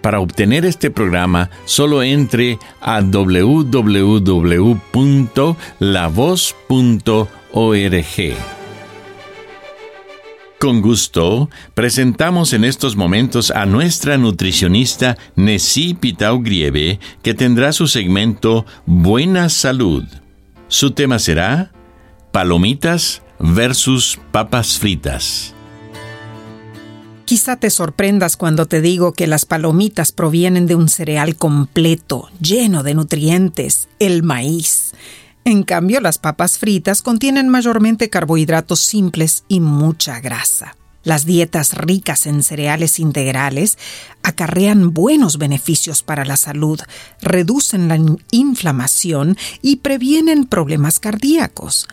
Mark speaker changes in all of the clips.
Speaker 1: Para obtener este programa, solo entre a www.lavoz.org. Con gusto, presentamos en estos momentos a nuestra nutricionista Nessie Pitau Grieve, que tendrá su segmento Buena Salud. Su tema será Palomitas versus papas fritas.
Speaker 2: Quizá te sorprendas cuando te digo que las palomitas provienen de un cereal completo, lleno de nutrientes, el maíz. En cambio, las papas fritas contienen mayormente carbohidratos simples y mucha grasa. Las dietas ricas en cereales integrales acarrean buenos beneficios para la salud, reducen la inflamación y previenen problemas cardíacos.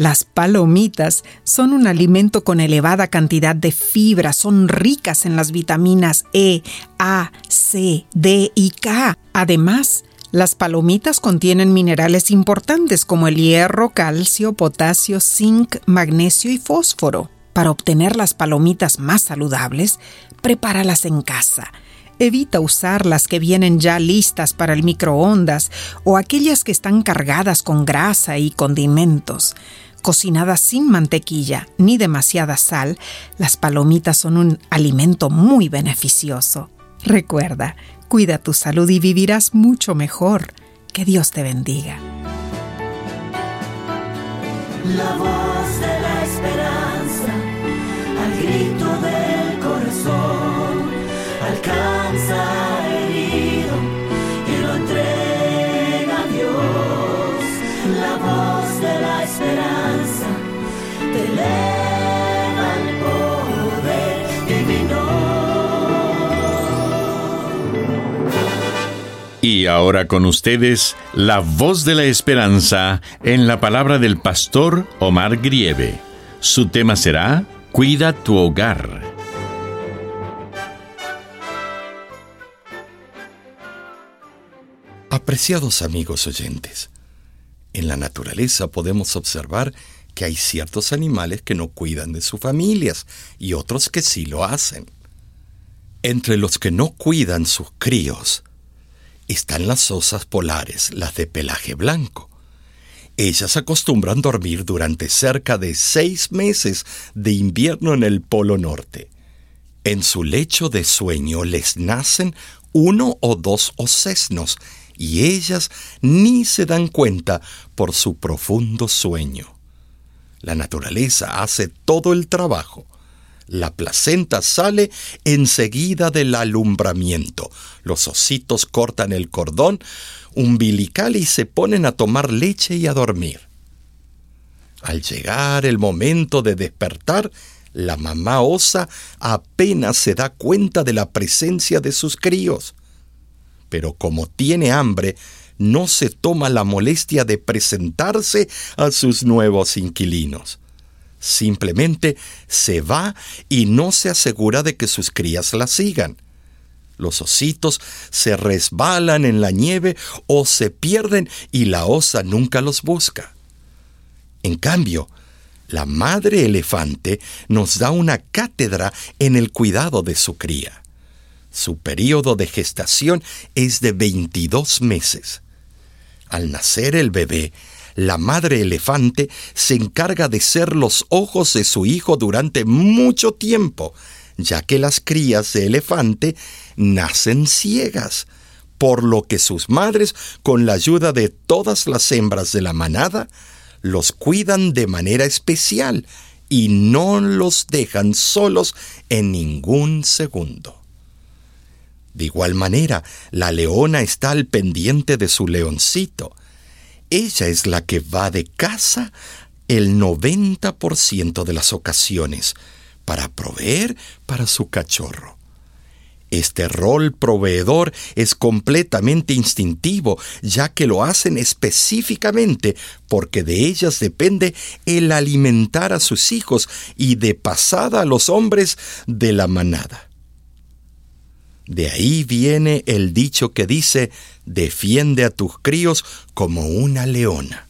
Speaker 2: Las palomitas son un alimento con elevada cantidad de fibra, son ricas en las vitaminas E, A, C, D y K. Además, las palomitas contienen minerales importantes como el hierro, calcio, potasio, zinc, magnesio y fósforo. Para obtener las palomitas más saludables, prepáralas en casa. Evita usar las que vienen ya listas para el microondas o aquellas que están cargadas con grasa y condimentos. Cocinadas sin mantequilla ni demasiada sal, las palomitas son un alimento muy beneficioso. Recuerda, cuida tu salud y vivirás mucho mejor. Que Dios te bendiga.
Speaker 3: La voz de la esperanza, al grito del corazón, alcanza Y
Speaker 1: ahora con ustedes, la voz de la esperanza en la palabra del pastor Omar Grieve. Su tema será Cuida tu hogar.
Speaker 4: Apreciados amigos oyentes, en la naturaleza podemos observar que hay ciertos animales que no cuidan de sus familias y otros que sí lo hacen. Entre los que no cuidan sus críos están las osas polares, las de pelaje blanco. Ellas acostumbran dormir durante cerca de seis meses de invierno en el Polo Norte. En su lecho de sueño les nacen uno o dos ocesnos y ellas ni se dan cuenta por su profundo sueño. La naturaleza hace todo el trabajo. La placenta sale enseguida del alumbramiento. Los ositos cortan el cordón umbilical y se ponen a tomar leche y a dormir. Al llegar el momento de despertar, la mamá osa apenas se da cuenta de la presencia de sus críos. Pero como tiene hambre, no se toma la molestia de presentarse a sus nuevos inquilinos. Simplemente se va y no se asegura de que sus crías la sigan. Los ositos se resbalan en la nieve o se pierden y la osa nunca los busca. En cambio, la madre elefante nos da una cátedra en el cuidado de su cría. Su periodo de gestación es de 22 meses. Al nacer el bebé, la madre elefante se encarga de ser los ojos de su hijo durante mucho tiempo, ya que las crías de elefante nacen ciegas, por lo que sus madres, con la ayuda de todas las hembras de la manada, los cuidan de manera especial y no los dejan solos en ningún segundo. De igual manera, la leona está al pendiente de su leoncito. Ella es la que va de casa el 90% de las ocasiones para proveer para su cachorro. Este rol proveedor es completamente instintivo, ya que lo hacen específicamente porque de ellas depende el alimentar a sus hijos y de pasada a los hombres de la manada. De ahí viene el dicho que dice, defiende a tus críos como una leona.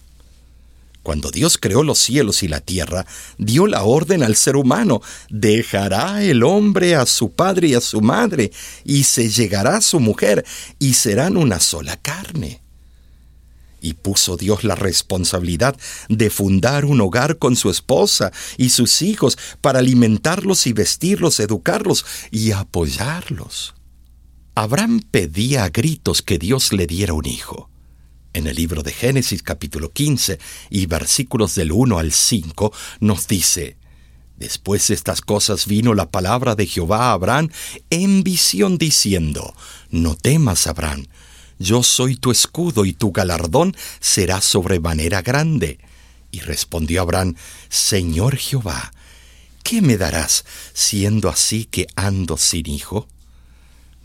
Speaker 4: Cuando Dios creó los cielos y la tierra, dio la orden al ser humano, dejará el hombre a su padre y a su madre, y se llegará a su mujer, y serán una sola carne. Y puso Dios la responsabilidad de fundar un hogar con su esposa y sus hijos para alimentarlos y vestirlos, educarlos y apoyarlos. Abraham pedía a gritos que Dios le diera un hijo. En el libro de Génesis capítulo 15 y versículos del 1 al 5 nos dice, Después de estas cosas vino la palabra de Jehová a Abraham en visión diciendo, No temas, Abraham, yo soy tu escudo y tu galardón será sobremanera grande. Y respondió Abraham, Señor Jehová, ¿qué me darás siendo así que ando sin hijo?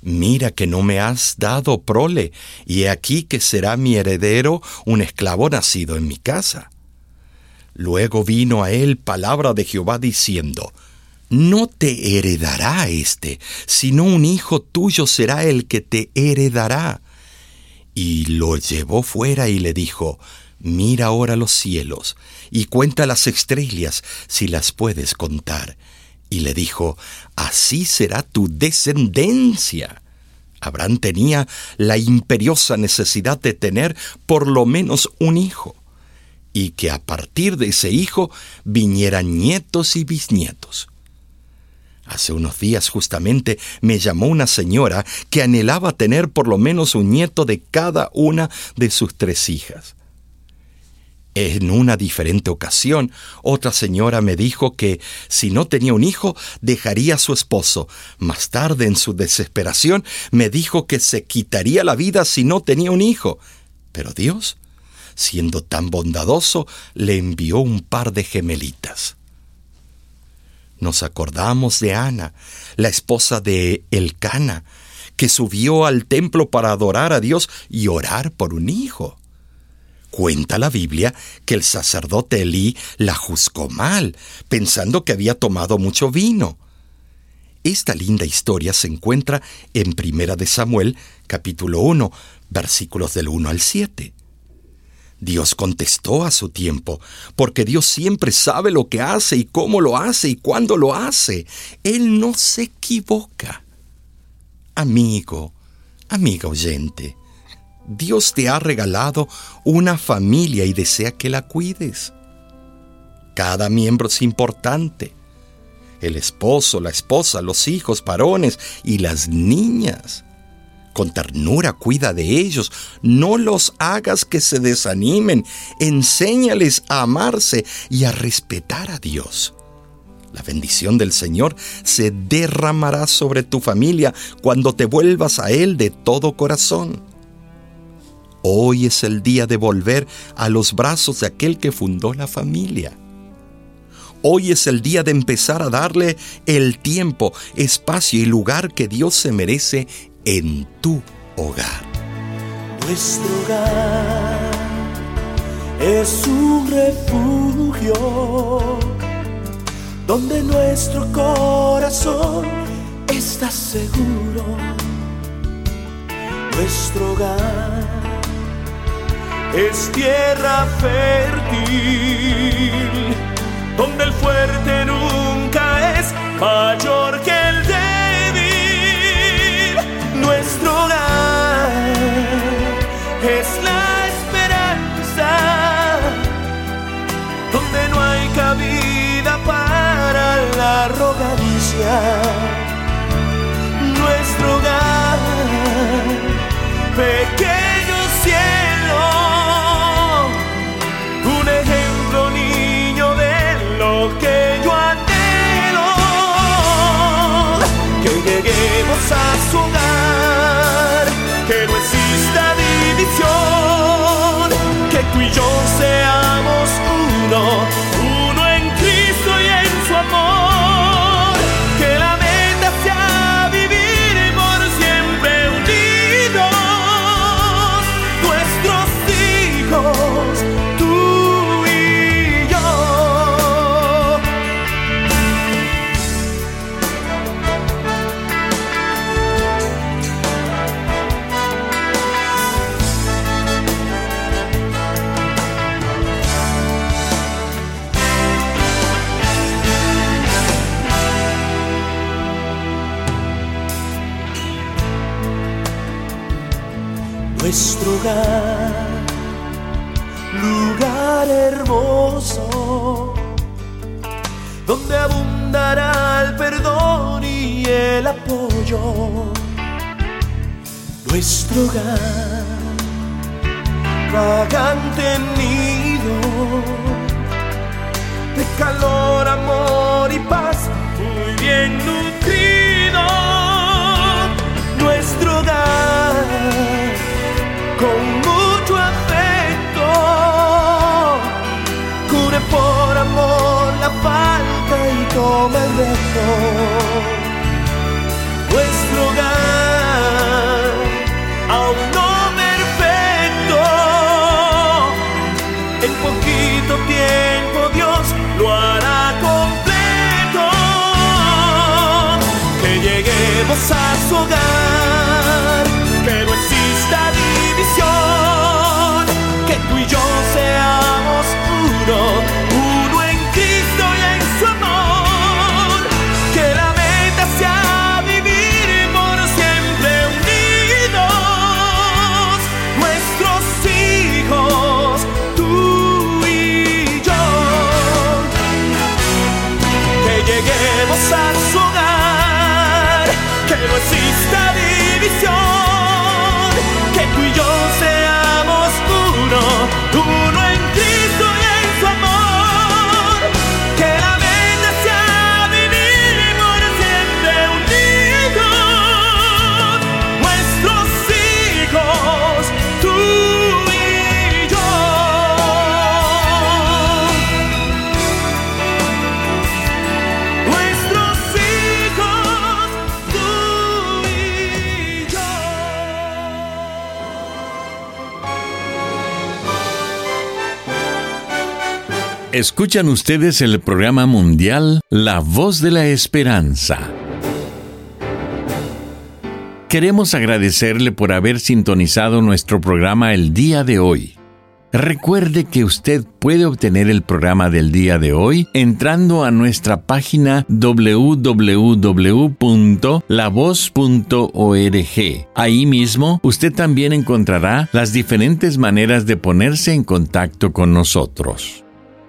Speaker 4: Mira que no me has dado prole, y he aquí que será mi heredero un esclavo nacido en mi casa. Luego vino a él palabra de Jehová diciendo, No te heredará éste, sino un hijo tuyo será el que te heredará. Y lo llevó fuera y le dijo, Mira ahora los cielos, y cuenta las estrellas, si las puedes contar y le dijo, Así será tu descendencia. Abraham tenía la imperiosa necesidad de tener por lo menos un hijo, y que a partir de ese hijo vinieran nietos y bisnietos. Hace unos días justamente me llamó una señora que anhelaba tener por lo menos un nieto de cada una de sus tres hijas. En una diferente ocasión, otra señora me dijo que si no tenía un hijo, dejaría a su esposo. Más tarde, en su desesperación, me dijo que se quitaría la vida si no tenía un hijo. Pero Dios, siendo tan bondadoso, le envió un par de gemelitas. Nos acordamos de Ana, la esposa de Elcana, que subió al templo para adorar a Dios y orar por un hijo. Cuenta la Biblia que el sacerdote Elí la juzgó mal, pensando que había tomado mucho vino. Esta linda historia se encuentra en Primera de Samuel, capítulo 1, versículos del 1 al 7. Dios contestó a su tiempo, porque Dios siempre sabe lo que hace y cómo lo hace y cuándo lo hace. Él no se equivoca. Amigo, amiga oyente, Dios te ha regalado una familia y desea que la cuides. Cada miembro es importante. El esposo, la esposa, los hijos, varones y las niñas. Con ternura cuida de ellos, no los hagas que se desanimen, enséñales a amarse y a respetar a Dios. La bendición del Señor se derramará sobre tu familia cuando te vuelvas a Él de todo corazón. Hoy es el día de volver a los brazos de aquel que fundó la familia. Hoy es el día de empezar a darle el tiempo, espacio y lugar que Dios se merece en tu hogar.
Speaker 3: Nuestro hogar es un refugio donde nuestro corazón está seguro. Nuestro hogar es tierra fértil, donde el fuerte nunca es mayor que el débil. Nuestro hogar es la esperanza, donde no hay cabida para la arrogancia. Nuestro hogar, pequeño. Lugar hermoso, donde abundará el perdón y el apoyo. Nuestro hogar, vagante nido de calor, amor y paz, muy bien nutrido. Nuestro hogar con mucho afecto, cure por amor la falta y toma el reto. Nuestro hogar, uno, uno
Speaker 1: Escuchan ustedes el programa mundial La Voz de la Esperanza. Queremos agradecerle por haber sintonizado nuestro programa el día de hoy. Recuerde que usted puede obtener el programa del día de hoy entrando a nuestra página www.lavoz.org. Ahí mismo usted también encontrará las diferentes maneras de ponerse en contacto con nosotros.